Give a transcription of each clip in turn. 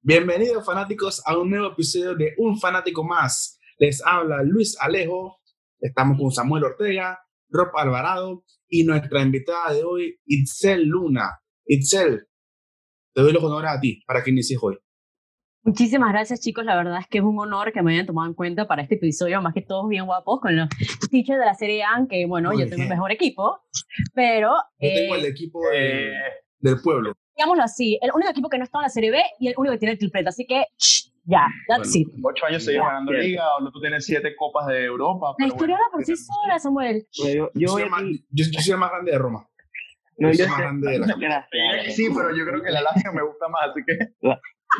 Bienvenidos fanáticos a un nuevo episodio de Un Fanático Más. Les habla Luis Alejo, estamos con Samuel Ortega, Rob Alvarado y nuestra invitada de hoy, Itzel Luna. Itzel, te doy los honores a ti para que inicies hoy. Muchísimas gracias chicos, la verdad es que es un honor que me hayan tomado en cuenta para este episodio, más que todos bien guapos con los teachers de la Serie A, que bueno, yo tengo el mejor equipo, pero... Yo tengo el eh, equipo del pueblo digámoslo así, el único equipo que no está en la Serie B y el único que tiene el triplete. Así que, ya, that's it. Ocho años seguimos ganando Liga, o tú tienes siete copas de Europa. La historia era por sí sola, Samuel. Yo, yo, soy más, yo, soy el más grande de Roma. No, yo, soy más grande de la Sí, pero yo creo que la Lazio me gusta más, así que...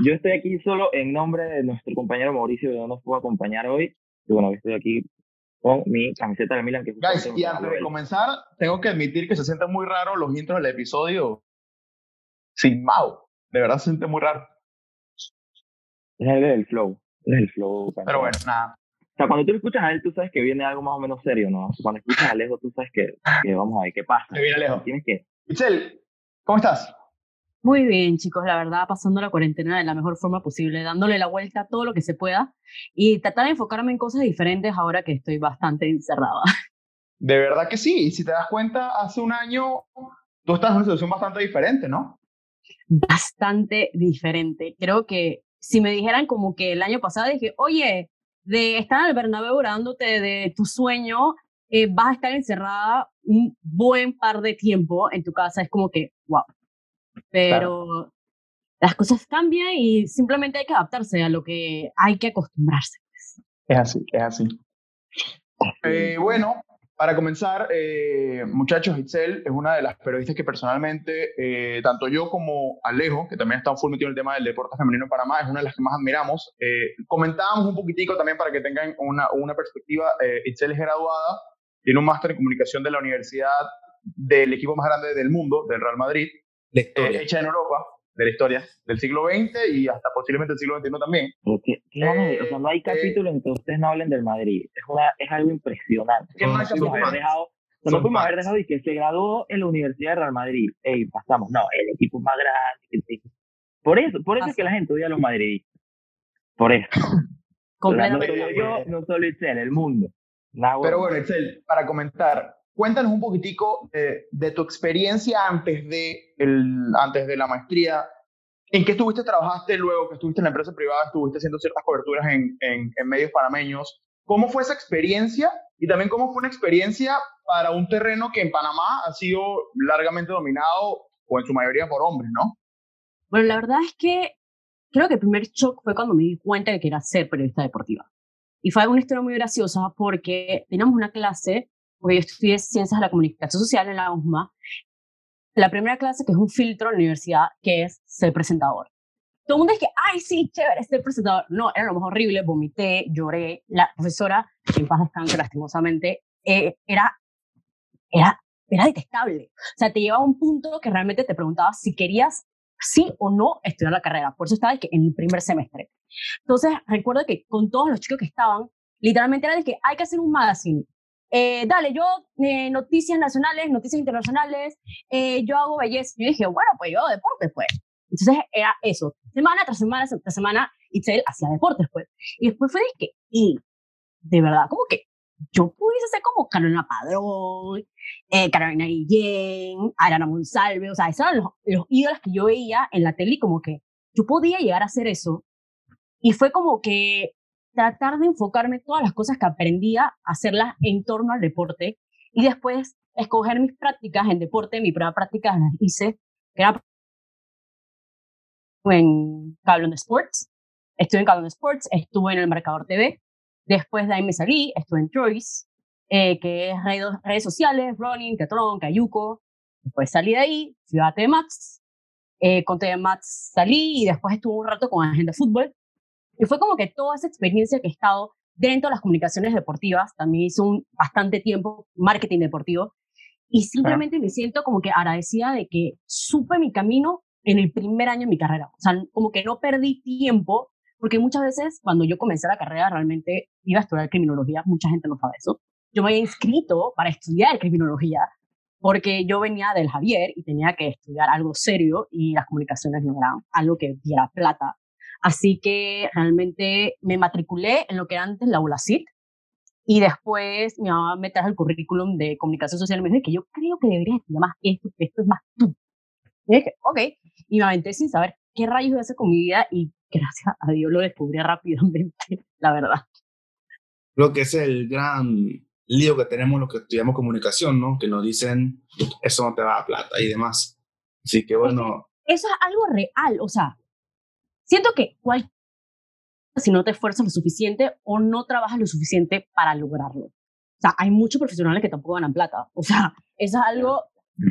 Yo estoy aquí solo en nombre de nuestro compañero Mauricio, que no nos pudo acompañar hoy. Y bueno, estoy aquí con mi camiseta de Milan. Que Guys, y antes de comenzar, tengo que admitir que se sienten muy raros los intros del episodio sin Mau. De verdad se siente muy raro. Es el flow. Es el flow. Pero bueno, nada. O sea, cuando tú escuchas a él, tú sabes que viene algo más o menos serio, ¿no? Cuando escuchas a Alejo, tú sabes que, que vamos a ver qué pasa. Que viene Alejo. Tienes que. Michelle, ¿cómo estás? Muy bien, chicos, la verdad, pasando la cuarentena de la mejor forma posible, dándole la vuelta a todo lo que se pueda y tratar de enfocarme en cosas diferentes ahora que estoy bastante encerrada. De verdad que sí, y si te das cuenta, hace un año tú estás en una situación bastante diferente, ¿no? bastante diferente. Creo que si me dijeran como que el año pasado dije, oye, de estar en el Bernabéu dándote de tu sueño, eh, vas a estar encerrada un buen par de tiempo en tu casa, es como que, wow. Pero las cosas cambian y simplemente hay que adaptarse a lo que hay que acostumbrarse. Pues. Es así, es así. Eh, bueno, para comenzar, eh, muchachos, Itzel es una de las periodistas que personalmente, eh, tanto yo como Alejo, que también está full metido en el tema del deporte femenino en Panamá, es una de las que más admiramos. Eh, comentábamos un poquitico también para que tengan una, una perspectiva. Eh, Itzel es graduada, tiene un máster en comunicación de la universidad del equipo más grande del mundo, del Real Madrid, hecha en Europa de la historia del siglo XX y hasta posiblemente del siglo XXI también. ¿Qué, qué o sea, no hay eh, capítulo en que ustedes no hablen del Madrid. Es, una, es algo impresionante. ¿Qué más no haber dejado, no podemos haber dejado y que se graduó en la Universidad de Real Madrid. Ey, pasamos. No, el equipo más grande. Por eso, por eso es que la gente odia a los madridistas. Por eso. no solo yo, no solo Itzel, el mundo. Pero bueno, Itzel, para comentar, Cuéntanos un poquitico de tu experiencia antes de, el, antes de la maestría. ¿En qué estuviste, trabajaste luego que estuviste en la empresa privada, estuviste haciendo ciertas coberturas en, en, en medios panameños? ¿Cómo fue esa experiencia? Y también cómo fue una experiencia para un terreno que en Panamá ha sido largamente dominado, o en su mayoría por hombres, ¿no? Bueno, la verdad es que creo que el primer shock fue cuando me di cuenta de que era ser periodista deportiva. Y fue una historia muy graciosa porque teníamos una clase porque yo estudié Ciencias de la Comunicación Social en la USMA, la primera clase que es un filtro en la universidad, que es ser presentador. Todo el mundo es que, ay, sí, chévere, ser presentador. No, era lo más horrible, vomité, lloré. La profesora, en paz descanse, lastimosamente, eh, era, era, era detestable. O sea, te llevaba a un punto que realmente te preguntaba si querías sí o no estudiar la carrera. Por eso estaba en el primer semestre. Entonces, recuerdo que con todos los chicos que estaban, literalmente era de que hay que hacer un magazine eh, dale, yo eh, noticias nacionales, noticias internacionales, eh, yo hago belleza. Yo dije, bueno, pues yo deportes, pues. Entonces era eso, semana tras semana tras semana, Itzel hacía deportes, pues. Y después fue de que, y de verdad, como que yo pudiese ser como Carolina Padrón, eh, Carolina Guillén, Arana Monsalve, o sea, esos eran los, los ídolos que yo veía en la tele y como que yo podía llegar a hacer eso. Y fue como que tratar de enfocarme todas las cosas que aprendía, hacerlas en torno al deporte y después escoger mis prácticas en deporte. Mi primera práctica las hice, que era en Cablon Sports. Estuve en Cablon Sports, estuve en el Marcador TV. Después de ahí me salí, estuve en Choice, eh, que es redes, redes sociales, running, teatrón, cayuco. Después salí de ahí, fui a T-Max. Eh, con T-Max salí y después estuve un rato con Agenda Fútbol y fue como que toda esa experiencia que he estado dentro de las comunicaciones deportivas, también hice un bastante tiempo marketing deportivo, y simplemente me siento como que agradecida de que supe mi camino en el primer año de mi carrera. O sea, como que no perdí tiempo, porque muchas veces cuando yo comencé la carrera realmente iba a estudiar criminología, mucha gente no sabe eso. yo me había inscrito para estudiar criminología porque yo venía del Javier y tenía que estudiar algo serio y las comunicaciones no eran algo que diera plata. Así que realmente me matriculé en lo que era antes la ULACIT y después mi mamá me trajo el currículum de comunicación social y me dijo que yo creo que deberías estudiar más esto, esto es más tú. Y dije, ok, y me aventé sin saber qué rayos iba a hacer con mi vida y gracias a Dios lo descubrí rápidamente, la verdad. Lo que es el gran lío que tenemos los que estudiamos comunicación, ¿no? Que nos dicen, eso no te va a plata y demás. Así que bueno. Eso es algo real, o sea, siento que cual, si no te esfuerzas lo suficiente o no trabajas lo suficiente para lograrlo. O sea, hay muchos profesionales que tampoco ganan plata. O sea, eso es algo,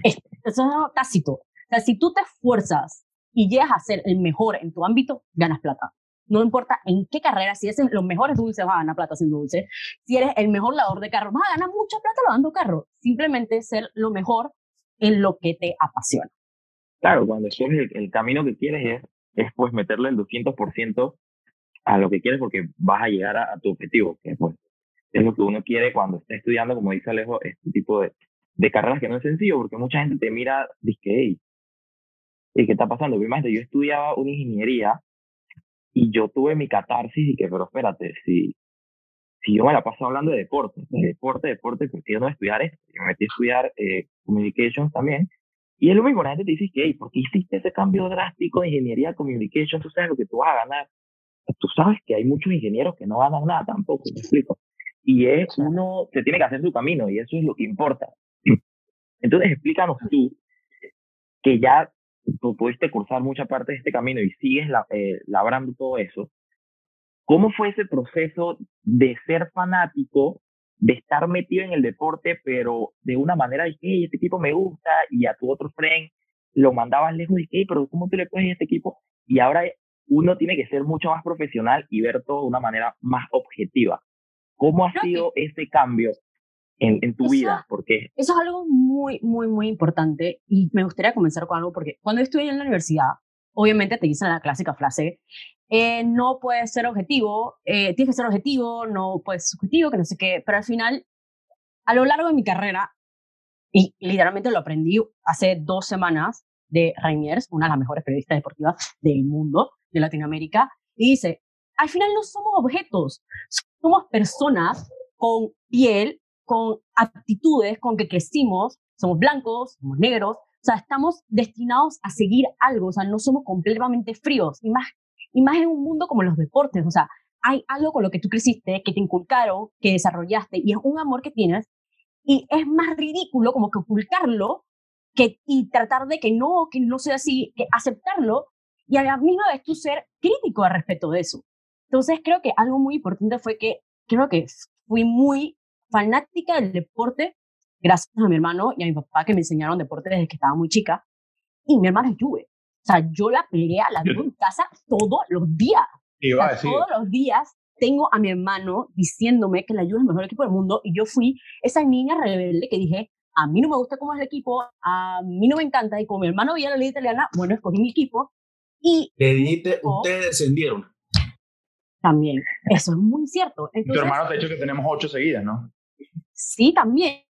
eso es algo tácito. O sea, si tú te esfuerzas y llegas a ser el mejor en tu ámbito, ganas plata. No importa en qué carrera, si eres los mejores dulces, vas a ganar plata sin dulce. Si eres el mejor lavador de carro, vas a ganar mucha plata lavando carro. Simplemente ser lo mejor en lo que te apasiona. Claro, cuando escoges el, camino que quieres es, es pues meterle el 200% a lo que quieres porque vas a llegar a, tu objetivo, que pues es lo que uno quiere cuando está estudiando, como dice Alejo, este tipo de, de carreras que no es sencillo, porque mucha gente te mira, dice, hey, ¿qué está pasando? Primero, yo estudiaba una ingeniería y yo tuve mi catarsis y que, pero espérate, si, si yo me la paso hablando de deporte, de deporte, deporte, ¿por qué yo no a estudiar esto? Yo me metí a estudiar eh, Communications también. Y es lo mismo, la gente te dice que, hey, ¿por qué hiciste ese cambio drástico de ingeniería a Communications? Tú sabes lo que tú vas a ganar. Tú sabes que hay muchos ingenieros que no ganan nada tampoco, me explico. Y es uno, se tiene que hacer su camino y eso es lo que importa. Entonces, explícanos tú, que ya tú pudiste cursar mucha parte de este camino y sigues eh, labrando todo eso, ¿cómo fue ese proceso de ser fanático, de estar metido en el deporte, pero de una manera de que este equipo me gusta y a tu otro friend lo mandabas lejos y que, pero ¿cómo tú le puedes a este equipo? Y ahora uno tiene que ser mucho más profesional y ver todo de una manera más objetiva. ¿Cómo ha sido ese cambio en, tu vida? Porque eso es algo muy, muy, muy importante y me gustaría comenzar con algo porque cuando estudié en la universidad, obviamente te dicen la clásica frase, eh, no puedes ser objetivo, eh, tienes que ser objetivo, no puedes ser subjetivo, que no sé qué, pero al final, a lo largo de mi carrera, y literalmente lo aprendí hace dos semanas de Rainiers, una de las mejores periodistas deportivas del mundo, de Latinoamérica, y dice, al final no somos objetos, somos personas con piel, con actitudes con que crecimos, somos blancos, somos negros, o sea, estamos destinados a seguir algo, o sea, no somos completamente fríos, y más, y más en un mundo como los deportes, o sea, hay algo con lo que tú creciste, que te inculcaron, que desarrollaste, y es un amor que tienes, y es más ridículo como que ocultarlo que, y tratar de que no, que no sea así, que aceptarlo, y a la misma vez tú ser crítico al respecto de eso. Entonces creo que algo muy importante fue que creo que fui muy fanática del deporte gracias a mi hermano y a mi papá que me enseñaron deporte desde que estaba muy chica. Y mi hermana es Juve. O sea, yo la pelea, la veo en casa todos los días. todos los días tengo a mi hermano diciéndome que la Juve es el mejor equipo del mundo y yo fui esa niña rebelde que dije, a mí no me gusta cómo es el equipo, a mí no me encanta y como mi hermano veía la liga italiana, bueno, escogí mi equipo y... Le ustedes descendieron. También, eso es muy cierto. tu hermano te ha dicho que tenemos ocho seguidas, ¿no? Sí, también.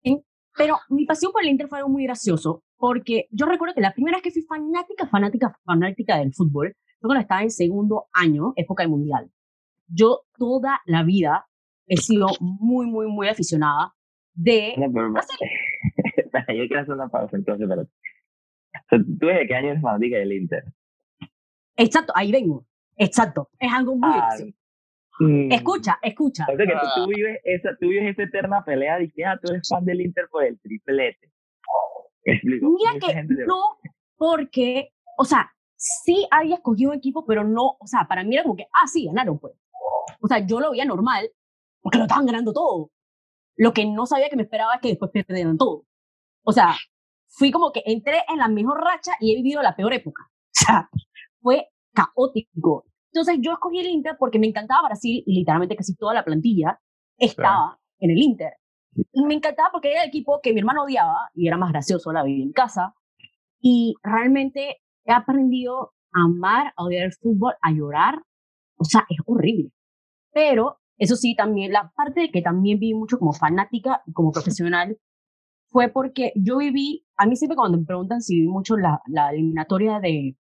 Pero mi pasión por el Inter fue algo muy gracioso, porque yo recuerdo que la primera vez que fui fanática, fanática, fanática del fútbol, fue cuando estaba en segundo año, época de mundial. Yo toda la vida he sido muy, muy, muy aficionada de... No, pero, yo quiero hacer una pausa entonces, pero... ¿Tú desde qué año eres fanática del Inter? Exacto, ahí vengo. Exacto, es algo muy ah, Mm. Escucha, escucha. O sea que tú, vives esa, tú vives esa eterna pelea de que ah, tú eres fan del Inter por el triplete. explico. Mira que no, porque, o sea, sí había escogido un equipo, pero no, o sea, para mí era como que, ah, sí, ganaron, pues. O sea, yo lo veía normal, porque lo estaban ganando todo. Lo que no sabía que me esperaba es que después perdieran todo. O sea, fui como que entré en la mejor racha y he vivido la peor época. O sea, fue caótico. Entonces yo escogí el Inter porque me encantaba Brasil y literalmente casi toda la plantilla estaba en el Inter. Me encantaba porque era el equipo que mi hermano odiaba y era más gracioso, la vivía en casa. Y realmente he aprendido a amar, a odiar el fútbol, a llorar. O sea, es horrible. Pero Eso sí, también la parte de que también viví mucho como fanática y como profesional fue porque yo viví, a mí siempre cuando me preguntan si viví mucho la, la eliminatoria de,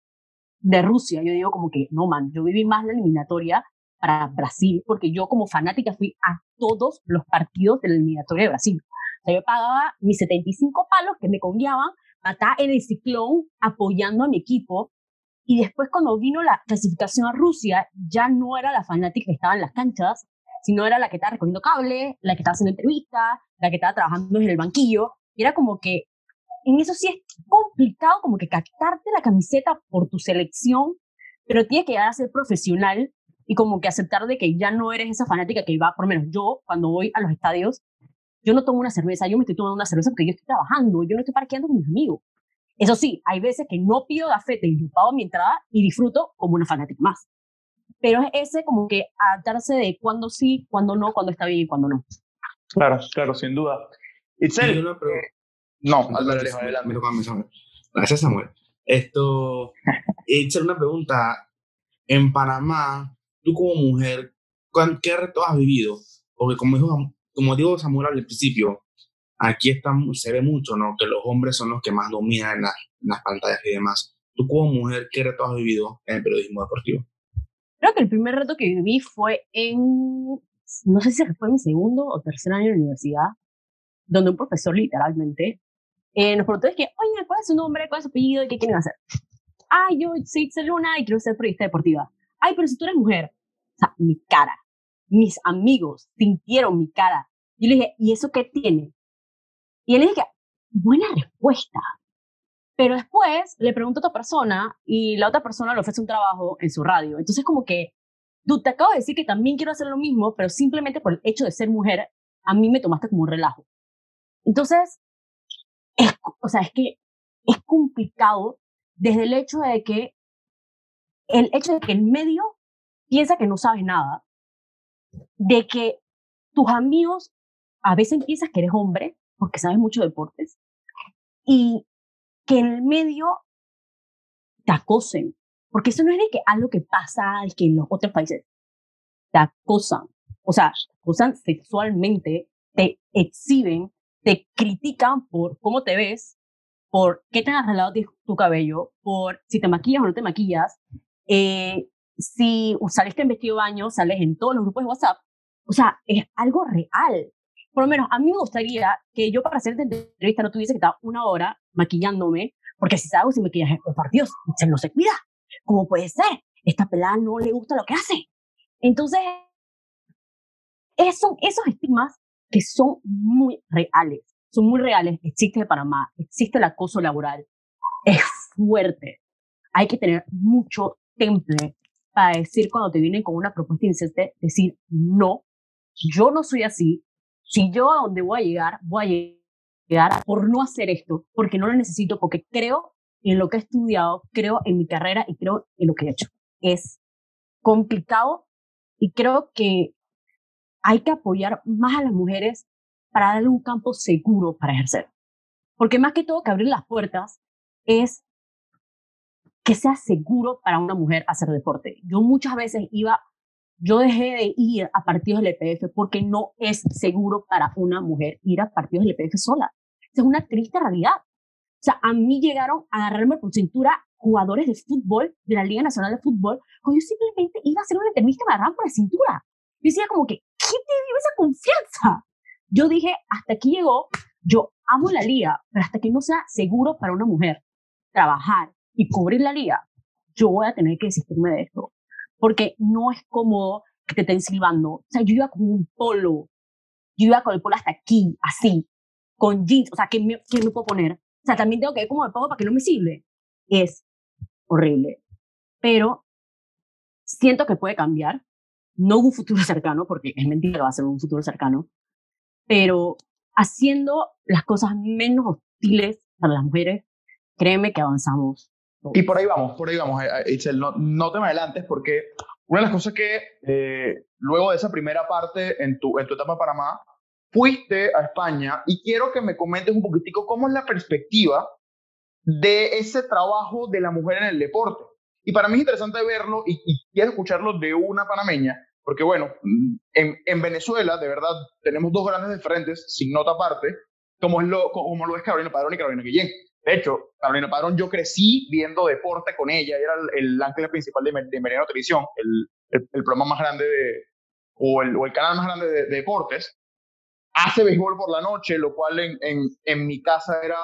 de Rusia, yo digo como que no, man, yo viví más la eliminatoria para Brasil, porque yo como fanática fui a todos los partidos de la eliminatoria de Brasil. O sea, yo pagaba mis 75 palos que me conguiaban para estar en el ciclón apoyando a mi equipo. Y después cuando vino la clasificación a Rusia, ya no era la fanática que estaba en las canchas, sino era la que estaba recogiendo cable, la que estaba haciendo entrevistas, la que estaba trabajando en el banquillo. Y era como que, en eso sí es complicado como que captarte la camiseta por tu selección, pero tienes que llegar a ser profesional y como que aceptar de que ya no eres esa fanática que va, por lo menos yo, cuando voy a los estadios, yo no tomo una cerveza, yo me estoy tomando una cerveza porque yo estoy trabajando, yo no estoy parqueando con mis amigos. Eso sí, hay veces que no pido gafete y yo pago mi entrada y disfruto como una fanática más. Pero es ese como que adaptarse de cuándo sí, cuándo no, cuándo está bien y cuándo no. Claro, claro, sin duda. Itzel, no, adelante, adelante. Gracias, Samuel. Esto, Itzel, una pregunta. En Panamá, tú como mujer, ¿qué reto has vivido? Porque como dijo, como digo Samuel al principio, aquí está, se ve mucho, ¿no? Que los hombres son los que más dominan en, las pantallas y demás. Tú como mujer, ¿qué reto has vivido en el periodismo deportivo? Creo que el primer reto que viví fue en, no sé si fue en mi segundo o tercer año de universidad, donde un profesor literalmente eh, nos preguntó, es que, oye, ¿cuál es su nombre? ¿Cuál es su apellido? ¿Y qué quieren hacer? Ah, yo soy Luna y quiero ser periodista deportiva. Ay, pero si tú eres mujer. O sea, mi cara. Mis amigos sintieron mi cara. Y le dije, ¿y eso qué tiene? Y él le dije, buena respuesta. Pero después le pregunto a otra persona y la otra persona le ofrece un trabajo en su radio. Entonces, como que, tú te acabo de decir que también quiero hacer lo mismo, pero simplemente por el hecho de ser mujer, a mí me tomaste como un relajo. Entonces, es, o sea, es que es complicado desde el hecho de que el hecho de que el medio piensa que no sabes nada, de que tus amigos a veces piensas que eres hombre porque sabes mucho de deportes y que en el medio te acosen, porque eso no es de que algo que pasa que en los otros países te acosan, o sea, te acosan sexualmente, te exhiben, te critican por cómo te ves, por qué te has arreglado tu cabello, por si te maquillas o no te maquillas, eh, si saliste en vestido de baño, sales en todos los grupos de WhatsApp. O sea, es algo real. Por lo menos a mí me gustaría que yo para hacer esta entrevista no tuviese que estar una hora maquillándome, porque si salgo sin maquillaje, oh, por Dios, se no se cuida. ¿Cómo puede ser? Esta pelada no le gusta lo que hace. Entonces, son esos estigmas que son muy reales son muy reales. Existe el Panamá, existe el acoso laboral. Es fuerte. Hay que tener mucho temple para decir cuando te vienen con una propuesta incesante, decir, no, yo no soy así. Si yo a donde voy a llegar, voy a llegar por no hacer esto, porque no lo necesito, porque creo en lo que he estudiado, creo en mi carrera y creo en lo que he hecho. Es complicado y creo que hay que apoyar más a las mujeres para darle un campo seguro para ejercer. Porque más que todo que abrir las puertas es que sea seguro para una mujer hacer deporte. Yo muchas veces iba, yo dejé de ir a partidos del EPF porque no es seguro para una mujer ir a partidos del EPF sola. Es una triste realidad. O sea, a mí llegaron a agarrarme por cintura jugadores de fútbol, de la Liga Nacional de Fútbol, cuando yo simplemente iba a hacer una entrevista me agarraban por la cintura. Yo decía como que, ¿quién te dio esa confianza? Yo dije, hasta aquí llegó, yo amo la liga, pero hasta que no sea seguro para una mujer trabajar y cubrir la liga, yo voy a tener que desistirme de esto. Porque no es cómodo que te estén silbando. O sea, yo iba con un polo, yo iba con el polo hasta aquí, así, con jeans, o sea, ¿qué me, qué me puedo poner? O sea, también tengo que ver cómo me pongo para que no me sirve. Es horrible. Pero siento que puede cambiar. No un futuro cercano, porque es mentira va a ser un futuro cercano, pero haciendo las cosas menos hostiles para las mujeres, créeme que avanzamos. Y por ahí vamos, por ahí vamos, eh, eh, Itzel, no, no te me adelantes porque una de las cosas que eh, luego de esa primera parte en tu, en tu etapa en Panamá, fuiste a España y quiero que me comentes un poquitico cómo es la perspectiva de ese trabajo de la mujer en el deporte. Y para mí es interesante verlo y, y quiero escucharlo de una panameña, porque bueno, en, en, Venezuela, de verdad, tenemos dos grandes diferentes, sin nota aparte, como, es lo, como lo es Carolina Padrón y Carolina Guillén. De hecho, Carolina Padrón, yo crecí viendo deporte con ella, era el, el ángel principal de, de Televisión, el, programa más grande de, o el, canal más grande de, de, deportes. Hace béisbol por la noche, lo cual en, mi casa era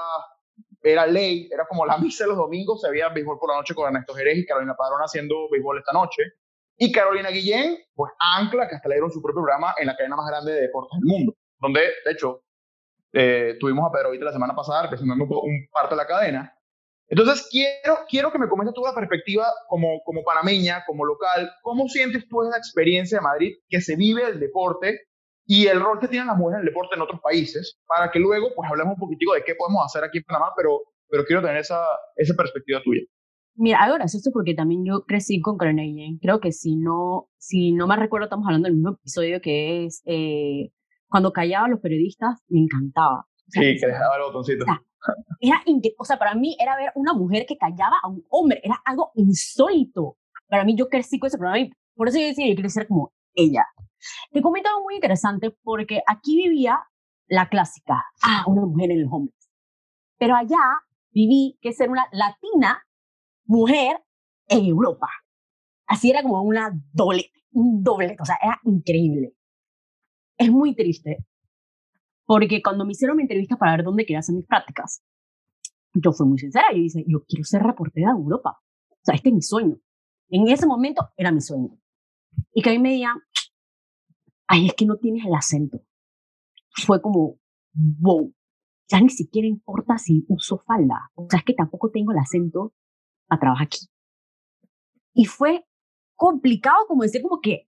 era ley, era como la misa de los domingos, se veía béisbol por la noche con Ernesto Jerez y Carolina Padrón haciendo béisbol esta noche. Y Carolina Guillén, pues ancla, que hasta le dieron su propio programa en la cadena más grande de deportes del mundo, donde, de hecho, eh, tuvimos a Pedro Vita la semana pasada representando un parte de la cadena. Entonces, quiero, quiero que me comentes tu perspectiva como, como panameña, como local. ¿Cómo sientes tú esa experiencia de Madrid que se vive el deporte y el rol que tienen las mujeres en el deporte en otros países, para que luego pues hablemos un poquitico de qué podemos hacer aquí en Panamá, pero, pero quiero tener esa, esa perspectiva tuya. Mira, algo gracioso porque también yo crecí con Carolina Creo que si no, si no me recuerdo, estamos hablando del mismo episodio que es eh, cuando callaba a los periodistas, me encantaba. sí, que dejaba el botoncito. era o sea, para mí era ver una mujer que callaba a un hombre, era algo insólito. Para mí yo crecí con ese programa por eso yo decía, yo quiero ser como ella. Te comento algo muy interesante porque aquí vivía la clásica, ah, una mujer en los hombres. Pero allá viví que ser una latina mujer en Europa. Así era como una doble, un doble, o sea, era increíble. Es muy triste porque cuando me hicieron mi entrevista para ver dónde quería hacer mis prácticas, yo fui muy sincera. Yo dije, yo quiero ser reportera de Europa. O sea, este es mi sueño. En ese momento era mi sueño. Y que a mí me digan, ay, es que no tienes el acento. Fue como, wow, ya ni siquiera importa si uso falda. O sea, es que tampoco tengo el acento a trabajar aquí. Y fue complicado como decir como que,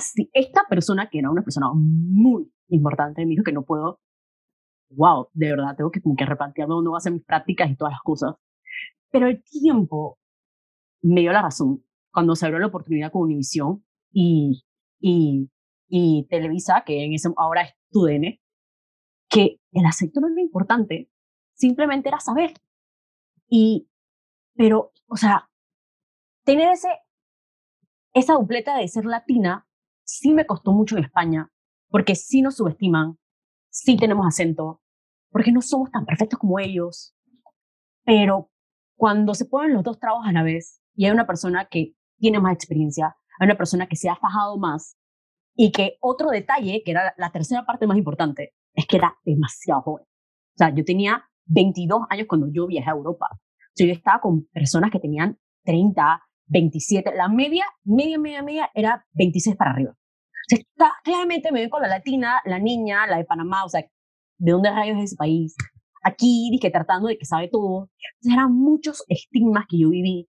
si esta persona, que era una persona muy importante, me dijo que no puedo, wow, de verdad, tengo que como que replantearme dónde voy a hacer mis prácticas y todas las cosas. Pero el tiempo me dio la razón cuando se abrió la oportunidad con Univision y, y y Televisa, que en ese, ahora es TUDN, que el acento no era importante, simplemente era saber. Y, pero, o sea, tener ese, esa dupleta de ser latina sí me costó mucho en España, porque sí nos subestiman, sí tenemos acento, porque no somos tan perfectos como ellos, pero cuando se ponen los dos trabajos a la vez y hay una persona que tiene más experiencia, hay una persona que se ha fajado más, y que otro detalle, que era la tercera parte más importante, es que era demasiado joven. O sea, yo tenía 22 años cuando yo viajé a Europa. O sea, yo estaba con personas que tenían 30, 27. La media, media, media, media era 26 para arriba. O sea, está, claramente me ven con la latina, la niña, la de Panamá, o sea, ¿de dónde rayos es ese país? Aquí, dije, tratando de que sabe todo. Entonces, eran muchos estigmas que yo viví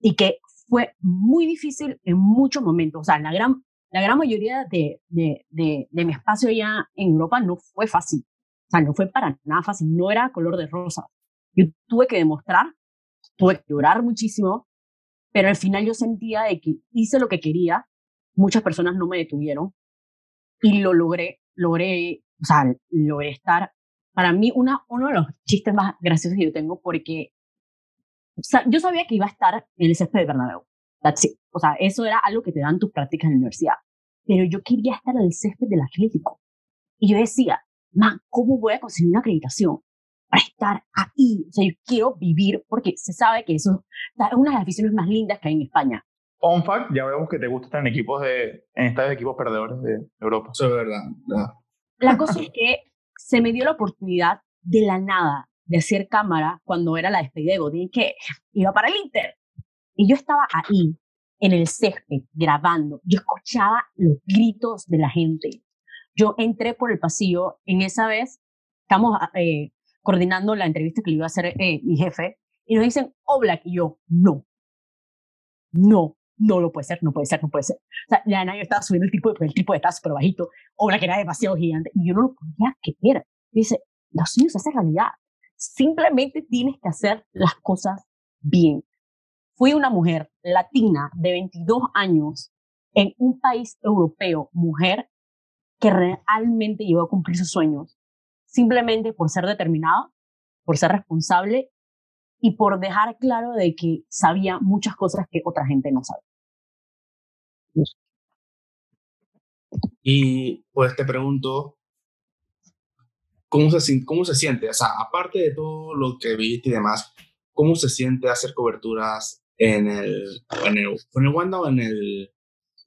y que fue muy difícil en muchos momentos. O sea, la gran la gran mayoría de, de, de, de, mi espacio allá en Europa no fue fácil. O sea, no fue para nada fácil, no era color de rosa. Yo tuve que demostrar, tuve que llorar muchísimo, pero al final yo sentía de que hice lo que quería, muchas personas no me detuvieron y lo logré, logré, o sea, logré estar, para mí, una, uno de los chistes más graciosos que yo tengo porque o sea, yo sabía que iba a estar en el césped de Bernabéu. O sea, eso era algo que te dan tus prácticas en la universidad. Pero yo quería estar en el césped del Atlético. Y yo decía, man, ¿cómo voy a conseguir una acreditación para estar ahí? O sea, yo quiero vivir porque se sabe que eso es una de las aficiones más lindas que hay en España. On fact, ya vemos que te gusta estar en equipos de, en estadios de equipos perdedores de Europa. Eso es verdad. La cosa es que se me dio la oportunidad de la nada de hacer cámara cuando era la despedida de Godín, que iba para el Inter. Y yo estaba ahí, en el césped, grabando. Yo escuchaba los gritos de la gente. Yo entré por el pasillo. En esa vez, estamos eh, coordinando la entrevista que le iba a hacer eh, mi jefe. Y nos dicen, Oblak. Y yo, no. No, no lo puede ser, no puede ser, no puede ser. O sea, ya nadie estaba subiendo el tipo, el tipo de estaba súper bajito. Oblak era demasiado gigante. Y yo no lo podía creer. dice, los sueños se hacen realidad. Simplemente tienes que hacer las cosas bien fui una mujer latina de 22 años en un país europeo, mujer, que realmente llegó a cumplir sus sueños, simplemente por ser determinada, por ser responsable y por dejar claro de que sabía muchas cosas que otra gente no sabe. Y pues te pregunto, ¿cómo se, ¿cómo se siente? O sea, aparte de todo lo que viste y demás, ¿cómo se siente hacer coberturas en el, en el, en el Wanda o en el...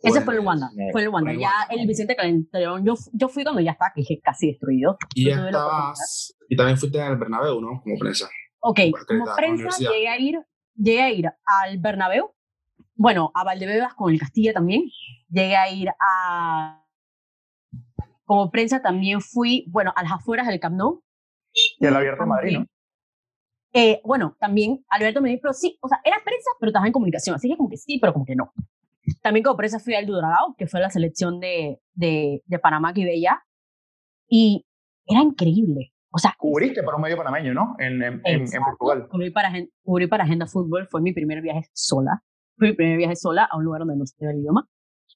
Ese fue el Wanda, fue el Wanda. Ya el Vicente Calentón, yo, yo fui cuando ya estaba casi destruido. Y ya estabas, y también fuiste al Bernabéu, ¿no? Como prensa. Ok, como prensa llegué a ir, llegué a ir al Bernabéu, bueno, a Valdebebas con el Castilla también, llegué a ir a como prensa también fui, bueno, a las afueras del Camp Nou. Y al Abierto Madrid, ¿no? Eh, bueno, también Alberto me dijo, pero sí, o sea, era prensa, pero estaba en comunicación, así que como que sí, pero como que no. También como prensa fui al Dudoragao, que fue la selección de, de, de Panamá que veía, y era increíble. O sea, cubriste para un medio panameño, ¿no? En, en, en Portugal. Cubrí para, cubrí para Agenda Fútbol, fue mi primer viaje sola. Fue mi primer viaje sola a un lugar donde no se el idioma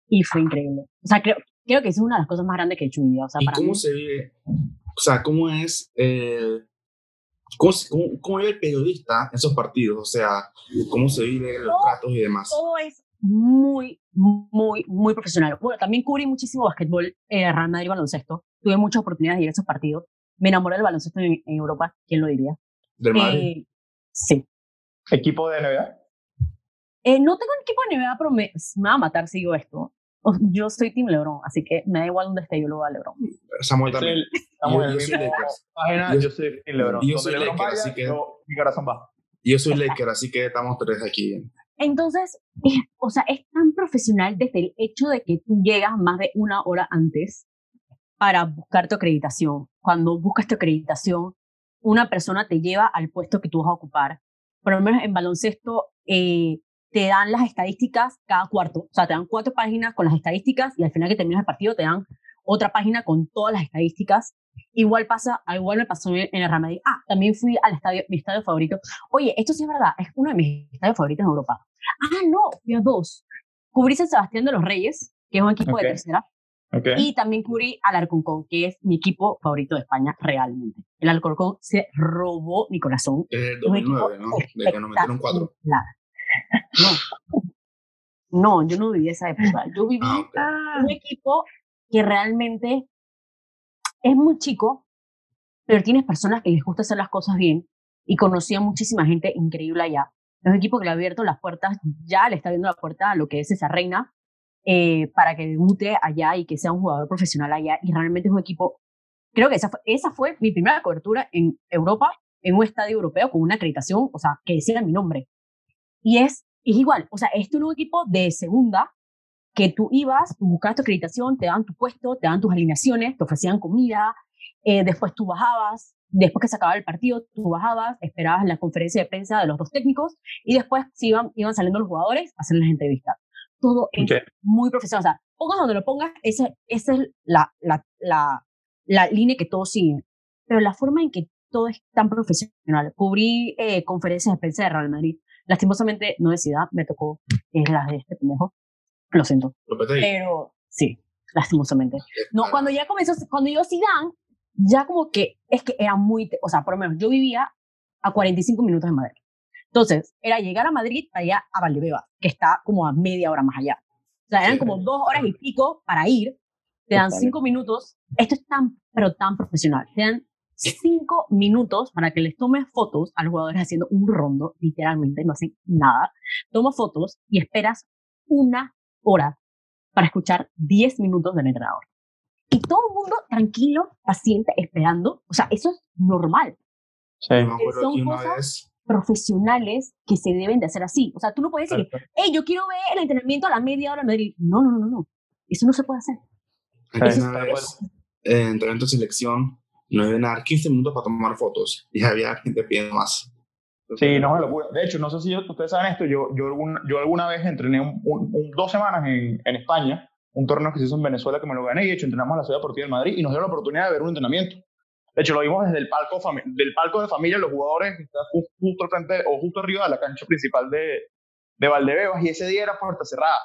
y fue increíble. O sea, creo, creo que es una de las cosas más grandes que he hecho en mi vida. O sea, ¿Y cómo se vive? O sea, ¿cómo es, eh, cómo, cómo, vive el periodista en esos partidos? O sea, ¿cómo se vive los tratos y demás? Todo es muy, muy, muy profesional. Bueno, también cubrí muchísimo básquetbol, eh, Real Madrid baloncesto. Tuve muchas oportunidades de ir a esos partidos me enamoré del baloncesto en, Europa, ¿quién lo diría? ¿Del Madrid? Eh, sí. ¿Equipo de NBA? Eh, no tengo un equipo de NBA, pero me, va a matar si digo esto. Yo soy Team LeBron, así que me da igual dónde esté, yo lo voy a LeBron. Samuel también. Samuel, yo, soy Lakers. yo, soy Team LeBron. Yo soy Lakers, así que... mi corazón va. Yo soy Lakers, así que estamos tres aquí. Entonces, o sea, es tan profesional desde el hecho de que tú llegas más de una hora antes para buscar tu acreditación. Cuando buscas tu acreditación, una persona te lleva al puesto que tú vas a ocupar. Por lo menos en baloncesto eh, te dan las estadísticas cada cuarto. O sea, te dan cuatro páginas con las estadísticas y al final que terminas el partido te dan otra página con todas las estadísticas. Igual pasa, igual me pasó en el Real Madrid. Ah, también fui al estadio, mi estadio favorito. Oye, esto sí es verdad, es uno de mis estadios favoritos en Europa. Ah, no, fui a dos. Cubrí San Sebastián de los Reyes, que es un equipo de tercera. Y también cubrí al Alcorcón, que es mi equipo favorito de España realmente. El Alcorcón se robó mi corazón. Es el 2009, ¿no? De que nos metieron cuatro. No. no, yo no viví esa época. Yo viví ah, un equipo que realmente es muy chico, pero tienes personas que les gusta hacer las cosas bien y conocí a muchísima gente increíble allá. Es un equipo que le ha abierto las puertas, ya le está abriendo la puerta a lo que es esa reina, eh, para que debute allá y que sea un jugador profesional allá. Y realmente es un equipo, creo que esa fue, esa fue mi primera cobertura en Europa, en un estadio europeo con una acreditación, o sea, que decía mi nombre. Y es, es igual, o sea, esto es un equipo de segunda que tú ibas, buscabas tu acreditación, te daban tu puesto, te daban tus alineaciones, te ofrecían comida, eh, después tú bajabas, después que se acababa el partido, tú bajabas, esperabas la conferencia de prensa de los dos técnicos y después iban, iban saliendo los jugadores a hacer las entrevistas todo es muy profesional. O sea, pongas donde lo pongas, esa, esa es la, la, la, la, línea que todos siguen. Pero la forma en que todo es tan profesional. Cubrí eh, conferencias de prensa de Real Madrid. Lastimosamente, no de Ciudad, me tocó es la de este pendejo. Lo siento. Pero sí, lastimosamente. No, cuando ya comenzó, cuando yo Zidane, ya como que es que era muy, o sea, por lo menos yo vivía a 45 minutos de Madrid. Entonces, era llegar a Madrid, allá a Valdebebas, que está como a media hora más allá. O sea, eran como dos horas y pico para ir, te dan cinco minutos. Esto es tan, pero tan profesional. Te dan cinco minutos para que les tomes fotos a los jugadores haciendo un rondo, literalmente, no hacen nada. Toma fotos y esperas una hora para escuchar diez minutos del entrenador. Y todo el mundo tranquilo, paciente, esperando. O sea, eso es normal. Sí, una vez profesionales que se deben de hacer así. O sea, tú no puedes decir, hey, yo quiero ver el entrenamiento a la media hora en Madrid. No, no, no, no. Eso no se puede hacer. Entrenamiento de selección, nos iban a dar 15 minutos para tomar fotos y había gente pidiendo más. Sí, no. De hecho, no sé si ustedes saben esto, yo, yo, alguna, yo alguna vez entrené un, dos semanas en, en, España, un torneo que se hizo en Venezuela que me lo gané y de hecho entrenamos a la Ciudad Deportiva de Madrid y nos dio la oportunidad de ver un entrenamiento. De hecho, lo vimos desde el palco, del palco de familia, los jugadores están justo al frente o justo arriba de la cancha principal de, de Valdebebas y ese día era puerta cerrada.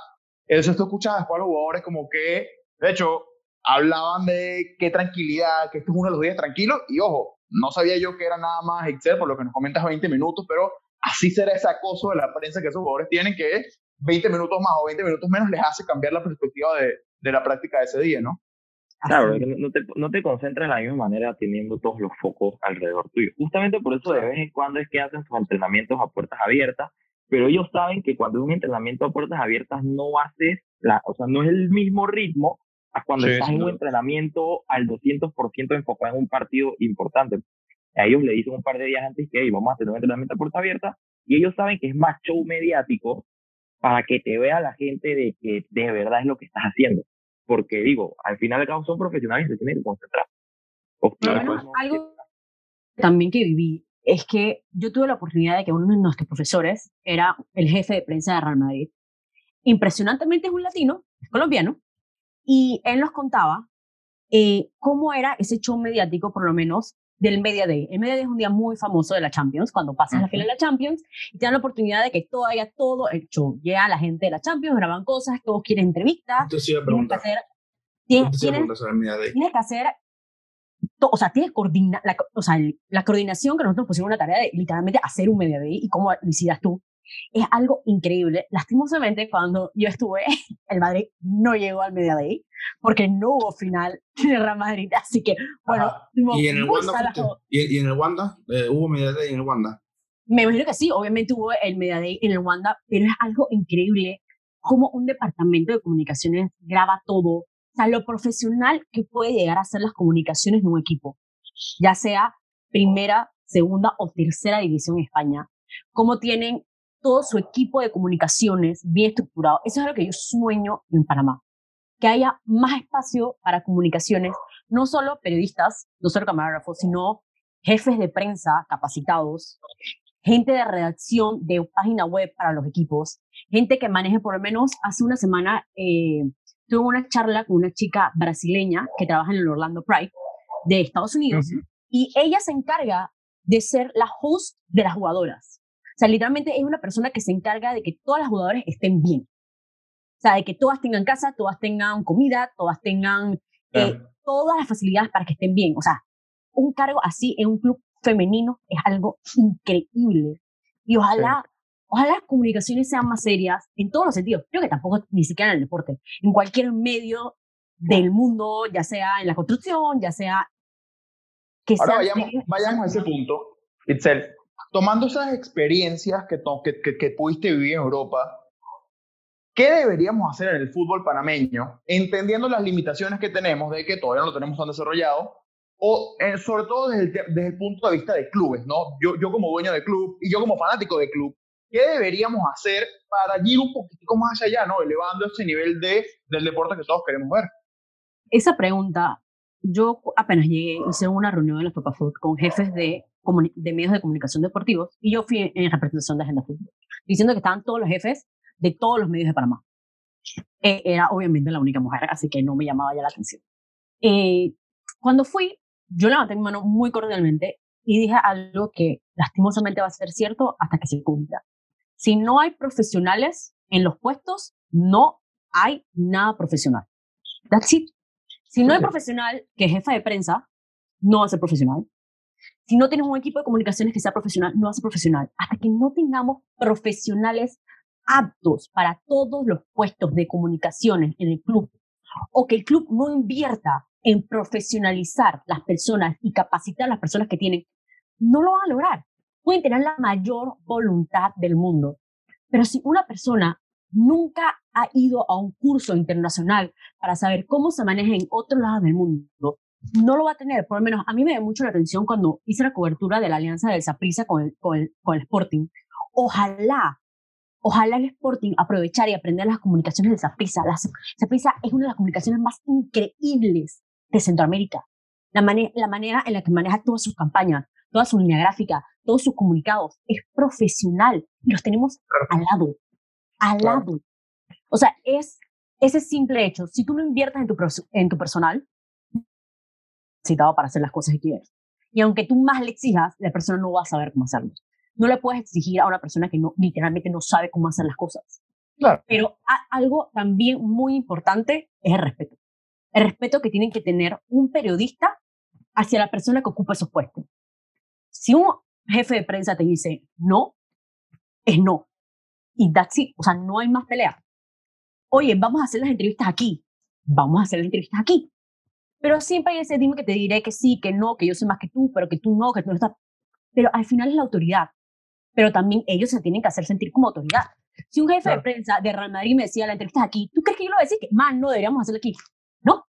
Eso tú escuchabas después a los jugadores como que, de hecho, hablaban de qué tranquilidad, que este es uno de los días tranquilos y ojo, no sabía yo que era nada más Excel por lo que nos comentas 20 minutos, pero así será ese acoso de la prensa que esos jugadores tienen que 20 minutos más o 20 minutos menos les hace cambiar la perspectiva de, de la práctica de ese día, ¿no? Claro, no te, no te concentras de la misma manera teniendo todos los focos alrededor tuyo. Justamente por eso de vez en cuando es que hacen sus entrenamientos a puertas abiertas, pero ellos saben que cuando es un entrenamiento a puertas abiertas no haces, la, o sea, no es el mismo ritmo a cuando estás en un entrenamiento al 200% enfocado en un partido importante. A ellos le dicen un par de días antes que hey, vamos a hacer un entrenamiento a puerta abierta y ellos saben que es más show mediático para que te vea la gente de que de verdad es lo que estás haciendo porque digo, al final de cabo son profesionales y se tienen que concentrar. algo también que viví es que yo tuve la oportunidad de que uno de nuestros profesores era el jefe de prensa de Real Madrid. Impresionantemente es un latino, es colombiano, y él nos contaba eh, cómo era ese show mediático, por lo menos, del Media Day. El Media Day es un día muy famoso de la Champions, cuando pasas la final de la Champions y te dan la oportunidad de que todavía todo el show llega a la gente de la Champions, graban cosas, todos quieren entrevistas. Entonces iba a preguntar. Tienes que hacer, tienes, que hacer o sea, tienes coordina, la, o sea, la coordinación que nosotros pusimos una tarea de literalmente hacer un Media Day y cómo lo hicieras tú es algo increíble. Lastimosamente, cuando yo estuve, el Madrid no llegó al Media Day porque no hubo final de Real Madrid. Así que, bueno, ¿Y en el Wanda, ¿Y, en el Wanda? Eh, ¿Hubo Media Day en el Wanda? Me imagino que sí, obviamente hubo el Media Day en el Wanda, pero es algo increíble cómo un departamento de comunicaciones graba todo. O sea, lo profesional que puede llegar a ser las comunicaciones de un equipo, ya sea primera, segunda o tercera división en España. Cómo tienen todo su equipo de comunicaciones bien estructurado. Eso es lo que yo sueño en Panamá. Que haya más espacio para comunicaciones, no solo periodistas, no solo camarógrafos, sino jefes de prensa capacitados, gente de redacción de página web para los equipos, gente que maneje por lo menos hace una semana eh, tuve una charla con una chica brasileña que trabaja en el Orlando Pride de Estados Unidos y ella se encarga de ser la host de las jugadoras. Sea, literalmente es una persona que se encarga de que todas las jugadoras estén bien. O sea, de que todas tengan casa, todas tengan comida, todas tengan eh, todas las facilidades para que estén bien. O sea, un cargo así en un club femenino es algo increíble. Y ojalá, ojalá las comunicaciones sean más serias en todos los sentidos. Creo que tampoco ni siquiera en el deporte. En cualquier medio del mundo, ya sea en la construcción, ya sea que Ahora vayamos, vayamos a ese punto, Itzel tomando esas experiencias que, que, que, pudiste vivir en Europa, ¿qué deberíamos hacer en el fútbol panameño, entendiendo las limitaciones que tenemos de que todavía no lo tenemos tan desarrollado, o eh, sobre todo desde el, desde el, punto de vista de clubes, ¿no? Yo, yo como dueño de club y yo como fanático de club, ¿qué deberíamos hacer para ir un poquitico más allá, ¿no? Elevando ese nivel de, del deporte que todos queremos ver. Esa pregunta, yo apenas llegué, hice una reunión en los Papa con jefes de de medios de comunicación deportivos y yo fui en representación de Agenda Fútbol, diciendo que estaban todos los jefes de todos los medios de Panamá. Eh, era obviamente la única mujer, así que no me llamaba ya la atención. Eh, cuando fui, yo levanté mi mano muy cordialmente y dije algo que lastimosamente va a ser cierto hasta que se cumpla. Si no hay profesionales en los puestos, no hay nada profesional. That's it. Si no hay profesional que es jefa de prensa, no va a ser profesional. Si no tienes un equipo de comunicaciones que sea profesional, no va a ser profesional. Hasta que no tengamos profesionales aptos para todos los puestos de comunicaciones en el club, o que el club no invierta en profesionalizar las personas y capacitar a las personas que tienen, no lo van a lograr. Pueden tener la mayor voluntad del mundo, pero si una persona nunca ha ido a un curso internacional para saber cómo se maneja en otros lados del mundo, no lo va a tener. Por lo menos a mí me da mucho la atención cuando hice la cobertura de la alianza del Saprissa con el, con, el, con el Sporting. Ojalá, ojalá el Sporting aprovechar y aprender las comunicaciones del Saprissa. La Saprissa es una de las comunicaciones más increíbles de Centroamérica. La, la manera en la que maneja todas sus campañas, toda su línea gráfica, todos sus comunicados, es profesional. Los tenemos al lado, al lado. O sea, es ese simple hecho. Si tú no inviertes en tu, en tu personal, citado para hacer las cosas que quieres. Y aunque tú más le exijas, la persona no va a saber cómo hacerlo. No le puedes exigir a una persona que no, literalmente no sabe cómo hacer las cosas. Claro. Pero algo también muy importante es el respeto. El respeto que tiene que tener un periodista hacia la persona que ocupa esos puestos. Si un jefe de prensa te dice no, es no. Y that's it. O sea, no hay más pelea. Oye, vamos a hacer las entrevistas aquí. vamos a hacer la entrevista aquí. Pero siempre hay ese dime que te diré que sí, que no, que yo sé más que tú, pero que tú no, que tú no estás. Pero al final es la autoridad. Pero también ellos se tienen que hacer sentir como autoridad. Si un jefe de prensa de Real Madrid me decía la entrevista es aquí, ¿tú crees que yo lo voy a decir? Que, más no deberíamos hacerla aquí. No,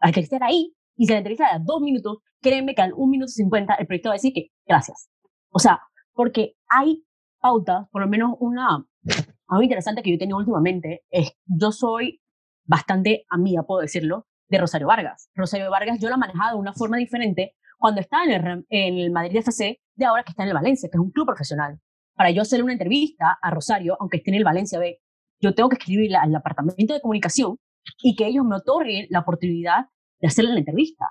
hay que estar ahí. Y si la entrevista da dos minutos, créeme que al un minuto cincuenta el proyecto va a decir que gracias. O sea, porque hay pautas, por lo menos una, algo interesante que yo he tenido últimamente, es yo soy bastante amiga, puedo decirlo, de Rosario Vargas. Rosario Vargas yo la manejaba de una forma diferente cuando estaba en el, en el Madrid FC de ahora que está en el Valencia, que es un club profesional. Para yo hacerle una entrevista a Rosario, aunque esté en el Valencia B, yo tengo que escribirle al departamento de comunicación y que ellos me otorguen la oportunidad de hacerle la entrevista.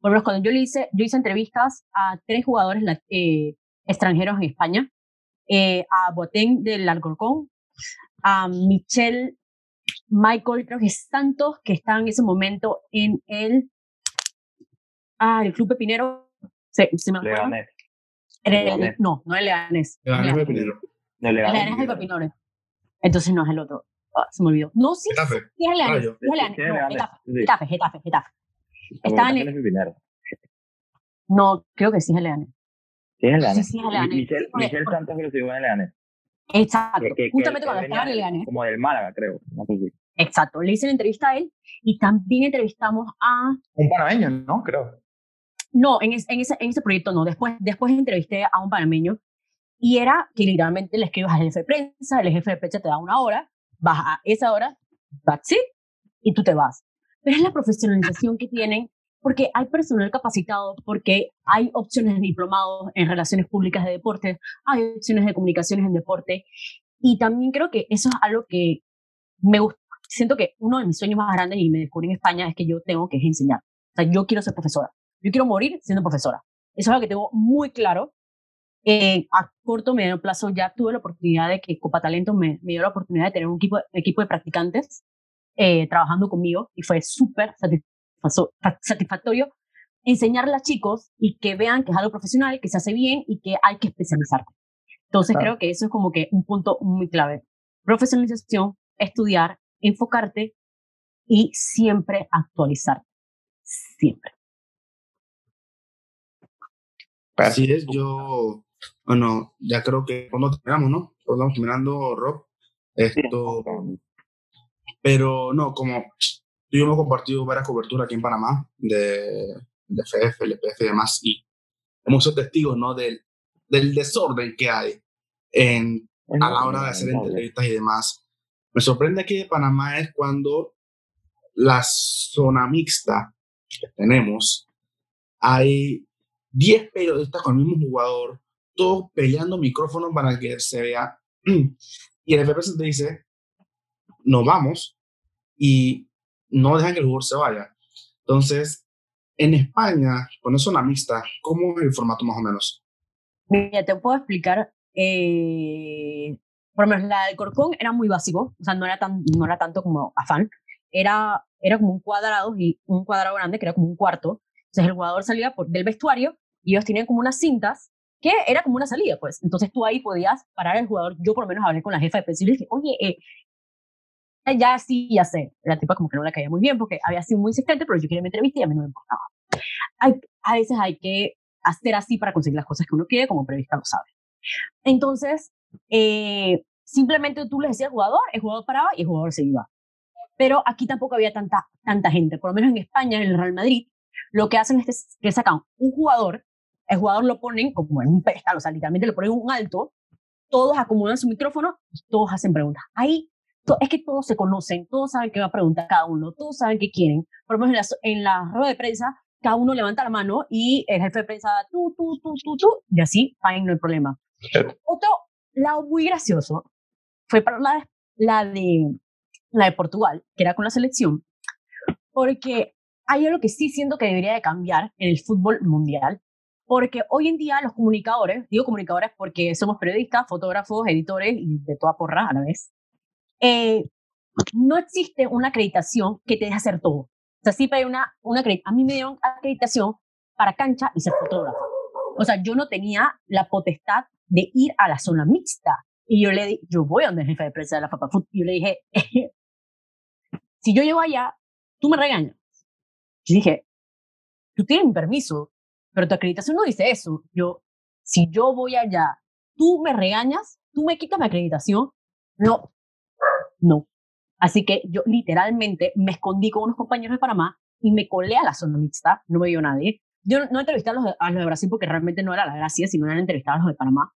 Por lo menos cuando yo le hice, yo hice entrevistas a tres jugadores eh, extranjeros en España, eh, a Boateng del Alcorcón, a Michelle Michael, creo que Santos, que está en ese momento en el, ah, el Club Pepinero. Se, se me Leganés. El, no, no es Leganés. Leganés Pepinero. No, Leganés. Leganés es el Pepinero. Entonces no es el otro. Ah, se me olvidó. No, sí, Getafe. sí es Leganés. Sí es Leganés. Es No, Getafe, sí. Getafe, Getafe, Getafe. Como Estaba en Leganés el- es Pepinero. No, creo que sí es el Leganés. Sí, es el Leganés. Sí, sí, es el Leganés. Michelle, Sí, porque- Michelle Santos que se llevó en el Leganés. Exacto. Que- que- que Justamente él cuando estaba en el Leganés. Como del Málaga, creo. No sé si. Exacto. Le hice la entrevista a él y también entrevistamos a Un panameño, ¿no? Creo. No, en, es- en, ese, en ese proyecto no. Después, después entrevisté a un panameño y era que literalmente le escribes al jefe de prensa, el jefe de prensa te da una hora, vas a esa hora, that's it, y tú te vas. Pero es la profesionalización que tienen porque hay personal capacitado, porque hay opciones de diplomados en relaciones públicas de deporte, hay opciones de comunicaciones en deporte y también creo que eso es algo que me gusta. Siento que uno de mis sueños más grandes y me descubrí en España es que yo tengo que enseñar. O sea, yo quiero ser profesora. Yo quiero morir siendo profesora. Eso es algo que tengo muy claro. Eh, a corto, mediano plazo ya tuve la oportunidad de que Copa Talento me, me dio la oportunidad de tener un equipo, equipo de practicantes eh, trabajando conmigo y fue súper fa- satisfactorio enseñarle a chicos y que vean que es algo profesional, que se hace bien y que hay que especializarte. Entonces Claro. creo que eso es como que un punto muy clave. Profesionalización, estudiar, enfocarte y siempre actualizarte. Siempre. Así es, yo, bueno, ya creo que cuando terminamos, ¿no? Cuando estamos terminando, Rob, esto, pero no, como tú y yo hemos compartido varias coberturas aquí en Panamá de, de FF, LPF y demás, y hemos sido testigos, ¿no? Del, del desorden que hay en, a la hora de hacer entrevistas y demás. Me sorprende aquí de Panamá es cuando la zona mixta que tenemos, hay 10 periodistas con el mismo jugador, todos peleando micrófonos para que se vea. Y el FPS te dice, nos vamos y no dejan que el jugador se vaya. Entonces, en España, con es zona mixta, ¿cómo es el formato más o menos? Mira, te puedo explicar. Eh, por lo menos la del Corcón era muy básico, o sea, no era, tan, no era tanto como afán. Era, era como un cuadrado, y un cuadrado grande, que era como un cuarto. Entonces el jugador salía por, del vestuario y ellos tenían como unas cintas que era como una salida, pues. Entonces tú ahí podías parar al jugador. Yo por lo menos hablé con la jefa de prensa y dije, oye, eh, ya sí, ya sé. La tipa como que no le caía muy bien porque había sido muy insistente, pero yo quería mi entrevista y a mí no me importaba. Hay, a veces hay que hacer así para conseguir las cosas que uno quiere, como periodista lo sabe. Entonces, eh, simplemente tú le decías jugador, el jugador paraba y el jugador se iba. Pero aquí tampoco había tanta, tanta gente. Por lo menos en España, en el Real Madrid, lo que hacen es que sacan un jugador, el jugador lo ponen como en un pedestal, o sea, literalmente le ponen un alto, todos acomodan su micrófono y todos hacen preguntas. Ahí es que todos se conocen, todos saben qué va a preguntar cada uno, todos saben qué quieren. Por lo menos en la, en la rueda de prensa, cada uno levanta la mano y el jefe de prensa, tú, tú, tú, tú, tú, y así, fine, no hay problema. Otro lado muy gracioso fue para la, la, de, la de Portugal, que era con la selección, porque hay algo que sí siento que debería de cambiar en el fútbol mundial, porque hoy en día los comunicadores, digo comunicadores porque somos periodistas, fotógrafos, editores y de toda porra a la vez, eh, no existe una acreditación que te deje hacer todo. O sea, siempre una, una acredit- A mí me dieron acreditación para cancha y ser fotógrafo. O sea, yo no tenía la potestad de ir a la zona mixta. Y yo le di, yo voy a donde el jefe de prensa de la Papa Food, y yo le dije, si yo llego allá tú me regañas. Yo dije, tú tienes mi permiso, pero tu acreditación no dice eso. Yo, si yo voy allá, tú me regañas, tú me quitas mi acreditación, no, no. Así que yo literalmente me escondí con unos compañeros de Panamá y me colé a la zona mixta, no me vio nadie. Yo no, entrevisté a los, de, a los de Brasil porque realmente no era la gracia, sino eran entrevistados a los de Panamá.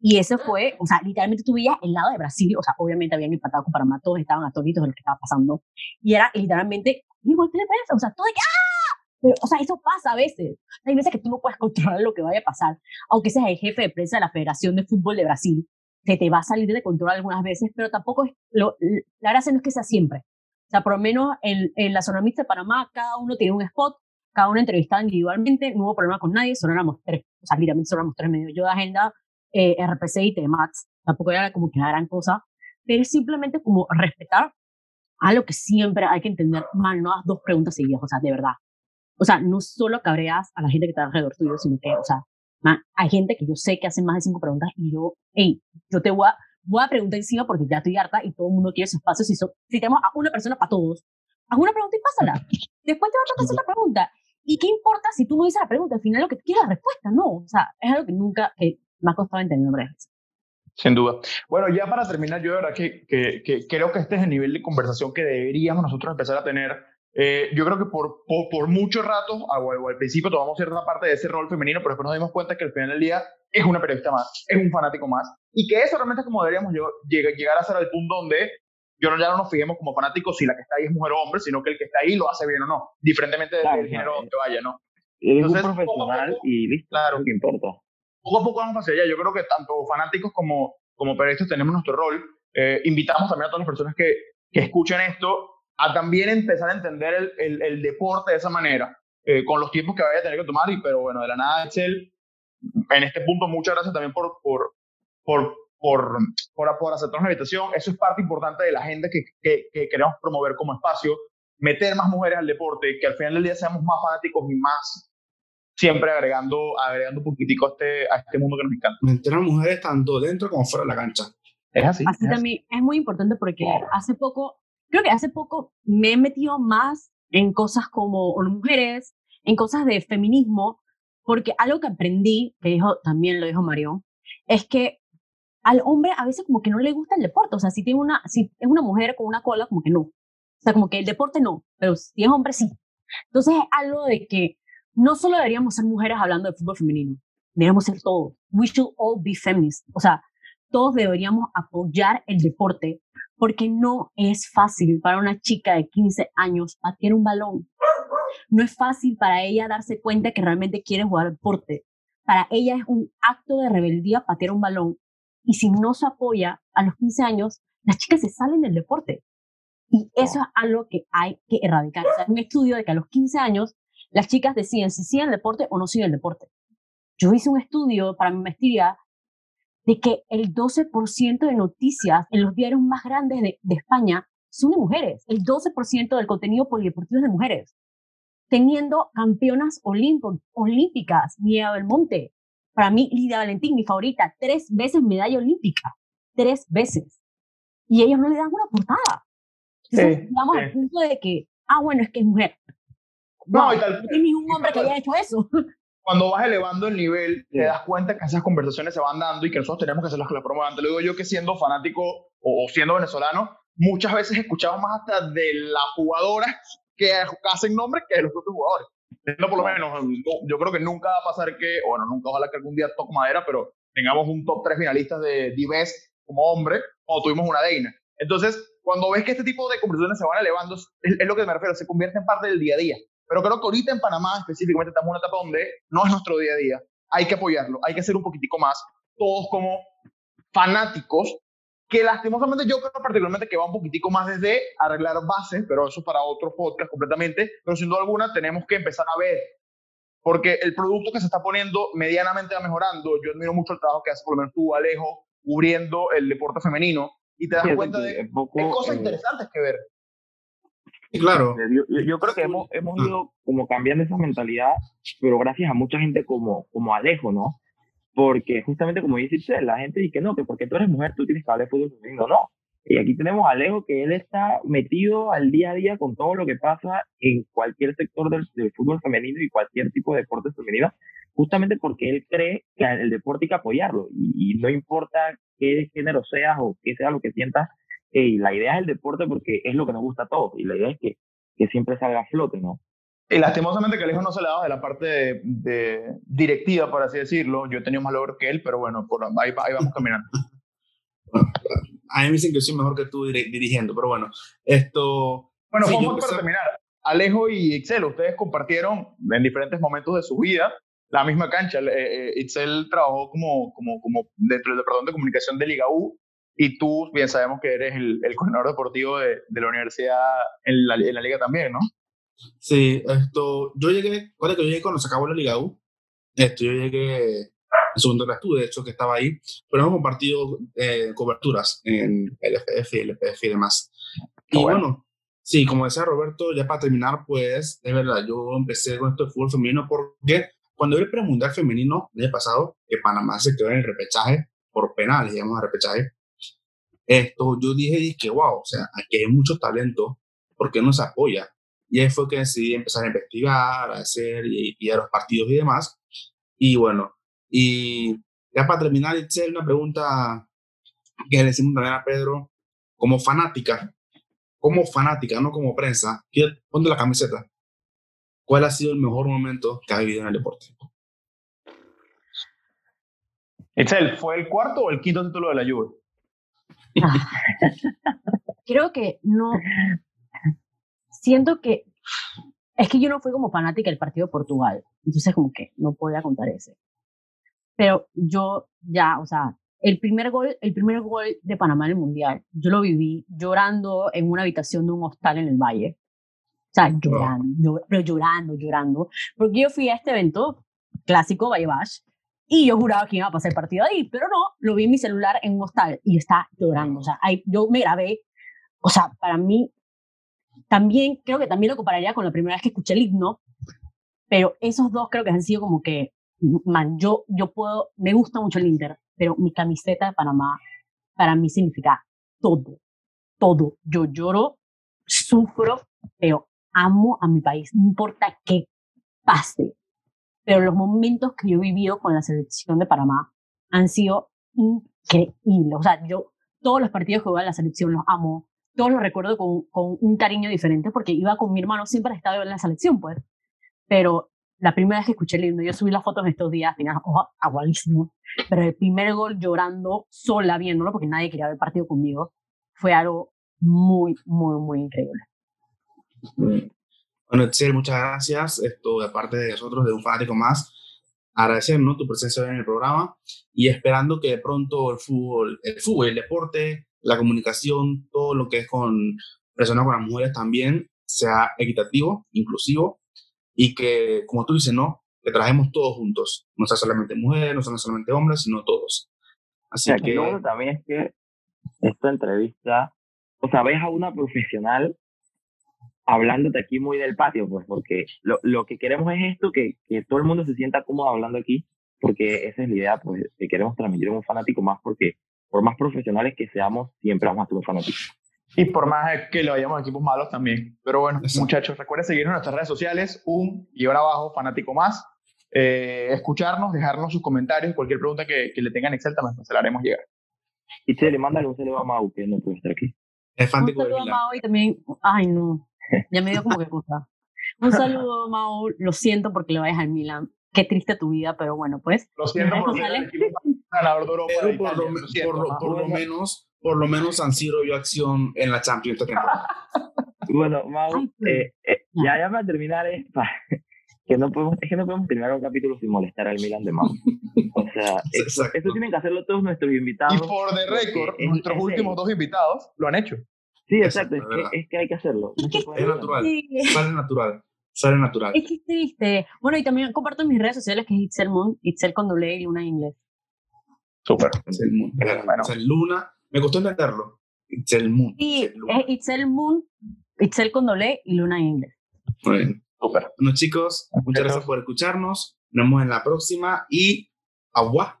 Y ese fue, o sea, literalmente tú veías el lado de Brasil, o sea, obviamente habían empatado con Panamá, todos estaban atónitos de lo que estaba pasando. Y era literalmente, igual ¿qué le pasa? O sea, todo de que, ¡ah! Pero, o sea, eso pasa a veces. Hay veces que tú no puedes controlar lo que vaya a pasar. Aunque seas el jefe de prensa de la Federación de Fútbol de Brasil, se te va a salir de control algunas veces, pero tampoco es, lo, la gracia no es que sea siempre. O sea, por lo menos en, en la zona mixta de Panamá, cada uno tiene un spot, cada uno entrevistaba individualmente, no hubo problema con nadie, solo éramos tres, o sea, literalmente solo éramos tres medio yo de agenda, eh, RPC y TMAX, tampoco era como que la gran cosa, pero es simplemente como respetar a lo que siempre hay que entender, mal, no das dos preguntas seguidas, o sea, de verdad. O sea, no solo cabreas a la gente que está alrededor tuyo, sino que, o sea, hay gente que yo sé que hace más de cinco preguntas y yo, hey, yo te voy a, voy a preguntar encima porque ya estoy harta y todo el mundo quiere su espacio. Si, si tenemos a una persona para todos, haz una pregunta y pásala. Después te va a tocar hacer otra pregunta. ¿Y qué importa si tú no dices la pregunta? Al final lo que quieres es la respuesta, no. O sea, es algo que nunca, que me ha costado entender varias Sin duda. Bueno, ya para terminar, yo de verdad que, que, que, creo que este es el nivel de conversación que deberíamos nosotros empezar a tener. Eh, yo creo que por, por, por mucho rato, o, al principio tomamos cierta parte de ese rol femenino, pero después nos dimos cuenta que al final del día es una periodista más, es un fanático más, y que eso realmente es como deberíamos llegar, llegar a ser al punto donde yo no, ya no nos fijemos como fanáticos si la que está ahí es mujer o hombre, sino que el que está ahí lo hace bien o no, diferentemente del género donde vaya, ¿no? Entonces, un profesional y listo, claro, que importa poco a poco vamos hacia allá. Yo creo que tanto fanáticos como, como periodistas tenemos nuestro rol. Eh, invitamos también a todas las personas que, que escuchen esto a también empezar a entender el, el, el deporte de esa manera, eh, con los tiempos que vaya a tener que tomar. Y, pero bueno, de la nada, Excel, en este punto, muchas gracias también por, por, por, por, por, por aceptar una invitación. Eso es parte importante de la agenda que, que, que, queremos promover como espacio, meter más mujeres al deporte, que al final del día seamos más fanáticos y más siempre agregando, agregando un poquitico a este, a este mundo que nos encanta. Meter mujeres tanto dentro como fuera de la cancha. Es así. Así también es muy importante porque hace poco, creo que hace poco me he metido más en cosas como mujeres, en cosas de feminismo, porque algo que aprendí, que dijo, también lo dijo Marión, es que al hombre a veces como que no le gusta el deporte, o sea, si tiene una, si es una mujer con una cola, como que no. O sea, como que el deporte no, pero si es hombre sí. Entonces es algo de que no solo deberíamos ser mujeres hablando de fútbol femenino, deberíamos ser todos. We should all be feminists. O sea, todos deberíamos apoyar el deporte porque no es fácil para una chica de 15 años patear un balón. No es fácil para ella darse cuenta que realmente quiere jugar deporte. Para ella es un acto de rebeldía patear un balón. Y si no se apoya a los 15 años, las chicas se salen del deporte. Y eso es algo que hay que erradicar. O sea, un estudio de que a los 15 años las chicas deciden si siguen el deporte o no siguen el deporte. Yo hice un estudio para mi maestría de que el 12% de noticias en los diarios más grandes de, España son de mujeres. El 12% del contenido polideportivo es de mujeres. Teniendo campeonas olímpicas, Mía Belmonte. Para mí, Lidia Valentín, mi favorita, tres veces medalla olímpica. Tres veces. Y ellos no le dan una portada. Entonces, llegamos al punto de que, ah, bueno, es que es mujer. No, y tal, no ningún hombre que haya hecho eso. Cuando vas elevando el nivel, te das cuenta que esas conversaciones se van dando y que nosotros tenemos que hacer las que las promuevan. Te lo digo yo que siendo fanático o, siendo venezolano, muchas veces escuchamos más hasta de las jugadoras que hacen nombres que de los propios jugadores. No, por lo menos, yo creo que nunca va a pasar que, bueno, nunca ojalá que algún día toque madera, pero tengamos un top 3 finalistas de Dives como hombre, o tuvimos una Deina. Entonces, cuando ves que este tipo de conversaciones se van elevando, es, es, lo que me refiero, se convierte en parte del día a día. Pero creo que ahorita en Panamá específicamente estamos en una etapa donde no es nuestro día a día. Hay que apoyarlo, hay que hacer un poquitico más, todos como fanáticos, que lastimosamente yo creo particularmente que va un poquitico más desde arreglar bases, pero eso para otro podcast completamente, pero sin duda alguna tenemos que empezar a ver, porque el producto que se está poniendo medianamente va mejorando. Yo admiro mucho el trabajo que hace por lo menos tú, Alejo, cubriendo el deporte femenino, y te das cuenta de cosas eh, interesantes que ver claro. Yo, creo que hemos, hemos mm. ido como cambiando esa mentalidad, pero gracias a mucha gente como, como Alejo, ¿no? Porque justamente como dice usted, la gente dice que no, que porque tú eres mujer tú tienes que hablar de fútbol femenino. No, Y aquí tenemos a Alejo, que él está metido al día a día con todo lo que pasa en cualquier sector del, fútbol femenino y cualquier tipo de deporte femenino, justamente porque él cree que el deporte hay que apoyarlo. Y, no importa qué género seas o qué sea lo que sientas, la idea es el deporte porque es lo que nos gusta a todos. Y la idea es que, que siempre salga a flote, ¿no? Y lastimosamente que Alejo no se le daba de la parte de, directiva, por así decirlo. Yo he tenido más logro que él, pero bueno, por ahí, ahí vamos caminando. a mí me dicen que soy mejor que tú dirigiendo, pero bueno, esto... Bueno, vamos para terminar. Alejo y Ixel, ustedes compartieron en diferentes momentos de su vida la misma cancha. Eh, eh, Ixel trabajó como, como, como dentro del departamento de comunicación de Liga U y tú bien sabemos que eres el, el coordinador deportivo de, de la universidad en la, en la, liga también, ¿no? Sí, esto, yo llegué, cuando yo llegué cuando se acabó la Liga U, esto, yo llegué en segundo clase, de hecho, que estaba ahí, pero hemos compartido eh, coberturas en el FF y el FF y demás. Y bueno. sí, como decía Roberto, ya para terminar, pues, es verdad, yo empecé con esto de fútbol femenino porque cuando vi el premundial femenino el año pasado, que Panamá se quedó en el repechaje, por penales, digamos, a repechaje, esto, yo dije, que wow, o sea, aquí hay mucho talento, ¿por qué no se apoya? Y ahí fue que decidí empezar a investigar, a hacer y, y a los partidos y demás. Y bueno, y ya para terminar, Itzel, una pregunta que le decimos también a Pedro, como fanática, como fanática, no como prensa, ponte la camiseta. ¿Cuál ha sido el mejor momento que ha vivido en el deporte? Itzel, ¿fue el cuarto o el quinto título de la Juve? Creo que no. Siento que es que yo no fui como fanática del partido de Portugal, entonces como que no podía contar ese pero yo ya, o sea, el primer gol, el primer gol de Panamá en el Mundial, yo lo viví llorando en una habitación de un hostal en el Valle. O sea, llorando, pero llorando, llorando. Porque yo fui a este evento clásico, Valle Bash, y yo juraba que iba a pasar el partido ahí, pero no, lo vi en mi celular en un hostal y está llorando. O sea, ahí, yo me grabé. O sea, para mí, también, creo que también lo compararía con la primera vez que escuché el himno, pero esos dos creo que han sido como que man, yo, yo puedo, me gusta mucho el Inter, pero mi camiseta de Panamá para mí significa todo, todo. Yo lloro, sufro, pero amo a mi país, no importa qué pase. Pero los momentos que yo he vivido con la selección de Panamá han sido increíbles. O sea, yo todos los partidos que voy a la selección los amo, todos los recuerdo con, con un cariño diferente porque iba con mi hermano siempre estadio en la selección, pues. Pero la primera vez que escuché el himno, yo subí las fotos en estos días, tenía oh, aguadísimo, pero el primer gol llorando sola viéndolo, porque nadie quería ver el partido conmigo, fue algo muy, muy, muy increíble. Bueno, Excel, muchas gracias. Esto, de parte de nosotros, de un fanático más, agradecernos tu presencia en el programa y esperando que de pronto el fútbol, el fútbol, el deporte, la comunicación, todo lo que es con personas con las mujeres también sea equitativo, inclusivo y que, como tú dices, ¿no? Que trabajemos todos juntos, no sea solamente mujeres, no sean solamente hombres, sino todos. Así que... Lo también es que esta entrevista, o sea, ves a una profesional hablándote aquí muy del patio, pues, porque lo, lo que queremos es esto, que, que todo el mundo se sienta cómodo hablando aquí, porque esa es la idea, pues, que queremos transmitir un fanático más, porque por más profesionales que seamos, siempre vamos a ser un fanático. Y por más que lo vayamos a equipos malos también. Pero bueno, muchachos, recuerden seguirnos en nuestras redes sociales, un y ahora abajo, fanático más. Eh, escucharnos, dejarnos sus comentarios, cualquier pregunta que, que le tengan Excel también se la haremos llegar. Y se le manda un saludo a Mau, que no puede estar aquí. Es un saludo a Mau y también, ay no, ya me dio como que cosa. Un saludo Mau, lo siento porque le vayas al Milan. Qué triste tu vida, pero bueno, pues. Lo siento por por, lo, por, lo, menos por lo menos San Siro vio acción en la Champions esta temporada. bueno, Mau, eh, eh, ya, ya para terminar, es, que no podemos, es que no podemos terminar un capítulo sin molestar al Milan de Mau. O sea, esto, tienen que hacerlo todos nuestros invitados. Y por de récord, nuestros últimos dos invitados lo han hecho. Sí, exacto, es, que, es que hay que hacerlo. Es, es natural, sale natural. Sale natural. Es que es triste. Bueno, y también comparto en mis redes sociales que es Itzel Moon, Itzel con doble y Luna en inglés. Súper. Itzel Moon. Bueno. Itzel Luna me costó entenderlo. Itzel Moon. Sí, es Itzel Moon, Itzel con doble y Luna en inglés. Muy bien. Super. Bueno, chicos, muchas gracias por escucharnos. Nos vemos en la próxima y agua.